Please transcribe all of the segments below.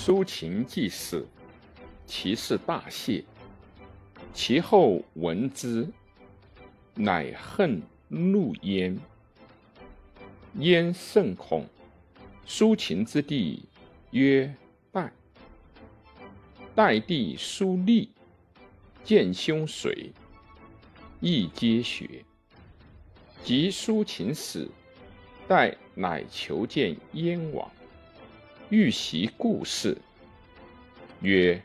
苏秦既死，其事大谢。其后闻之，乃恨怒焉。焉甚恐。苏秦之地曰代。代弟苏厉，见兄水，亦皆学。及苏秦死，代乃求见燕王，欲习故事。曰：“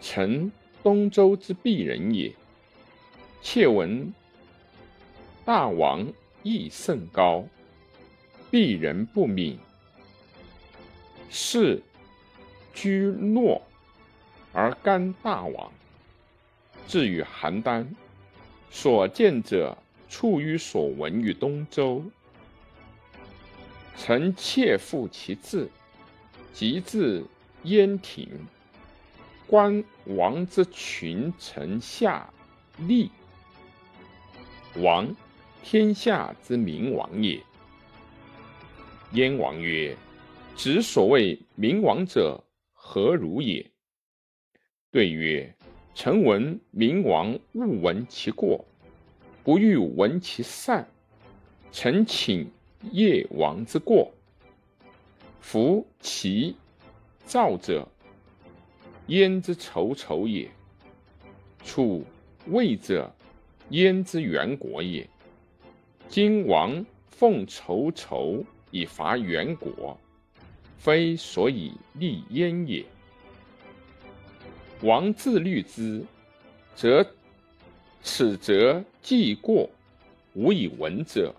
臣东周之鄙人也。窃闻大王义甚高，鄙人不敏。是居诺而干大王。至于邯郸，所见者。”处于所闻于东周，臣妾负其志，即至燕亭，观王之群臣下吏。王，天下之明王也。燕王曰：“子所谓明王者，何如也？”对曰：“臣闻明王勿闻其过。”不欲闻其善，臣请夜王之过。夫其赵者，燕之仇仇也；楚魏者，燕之元国也。今王奉仇仇以伐元国，非所以立燕也。王自律之，则。此则既过，无以闻者，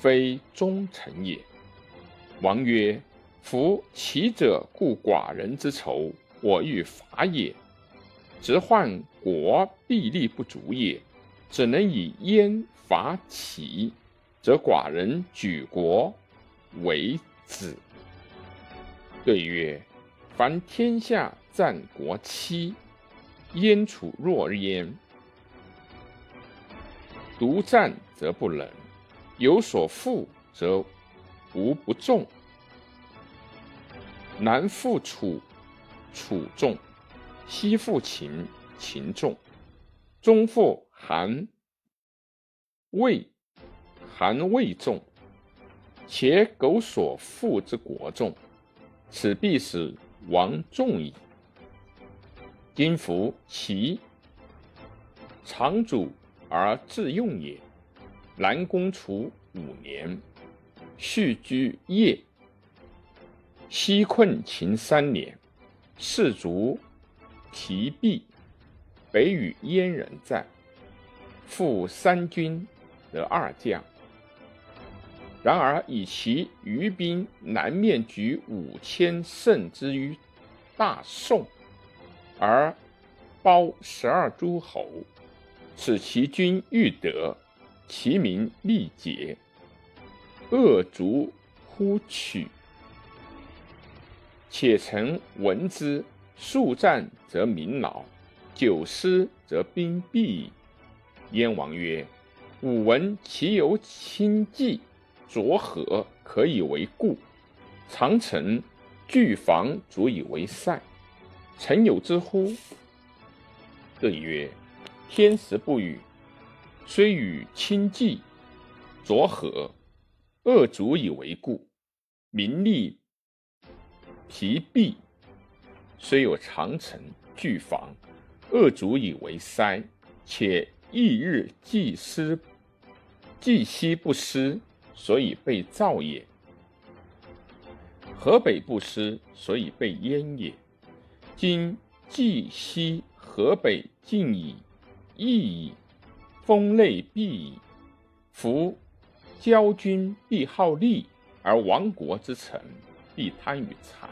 非忠臣也。王曰：“夫其者，故寡人之仇，我欲伐也。直患国必力不足也，只能以燕伐齐，则寡人举国为子。”对曰：“凡天下战国期，燕楚若焉。”独战则不能，有所负则无不重。南复楚，楚重；西复秦，秦重；中复韩，魏，韩魏重。且苟所负之国重，此必使王重矣。今服齐，长主。而自用也。南宫楚五年，续居邺；西困秦三年，士卒疲弊，北与燕人战，复三军得二将。然而以其余兵南面举五千胜之于大宋，而包十二诸侯。使其君欲得，其民力竭，恶卒乎取。且臣闻之：速战则民劳，久失则兵弊。燕王曰：“吾闻其有轻骑，卓河可以为固；长城巨防足以为塞。臣有之乎？”对曰。天时不与，虽与轻骑，卓河，恶足以为固；民利疲弊，虽有长城拒防，恶足以为塞。且翌日既失，既西不失，所以被赵也；河北不失，所以被燕也。今冀西河北尽矣。义矣，封内必矣。夫交君必好利，而亡国之臣必贪于财。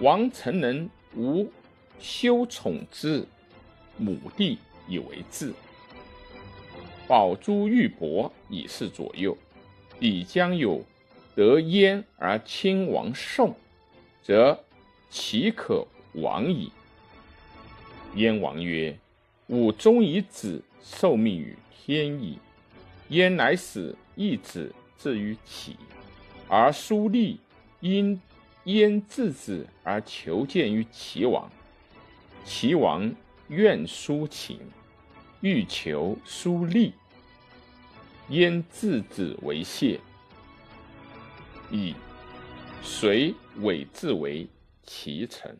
王臣能无羞宠之母弟以为质，宝珠玉帛以示左右。彼将有得燕而亲王宋，则岂可亡矣？燕王曰。吾终以子受命于天矣。焉乃使一子至于齐，而苏厉因焉自子而求见于齐王？齐王愿书请，欲求书立。焉自子为谢？以谁委自为齐臣？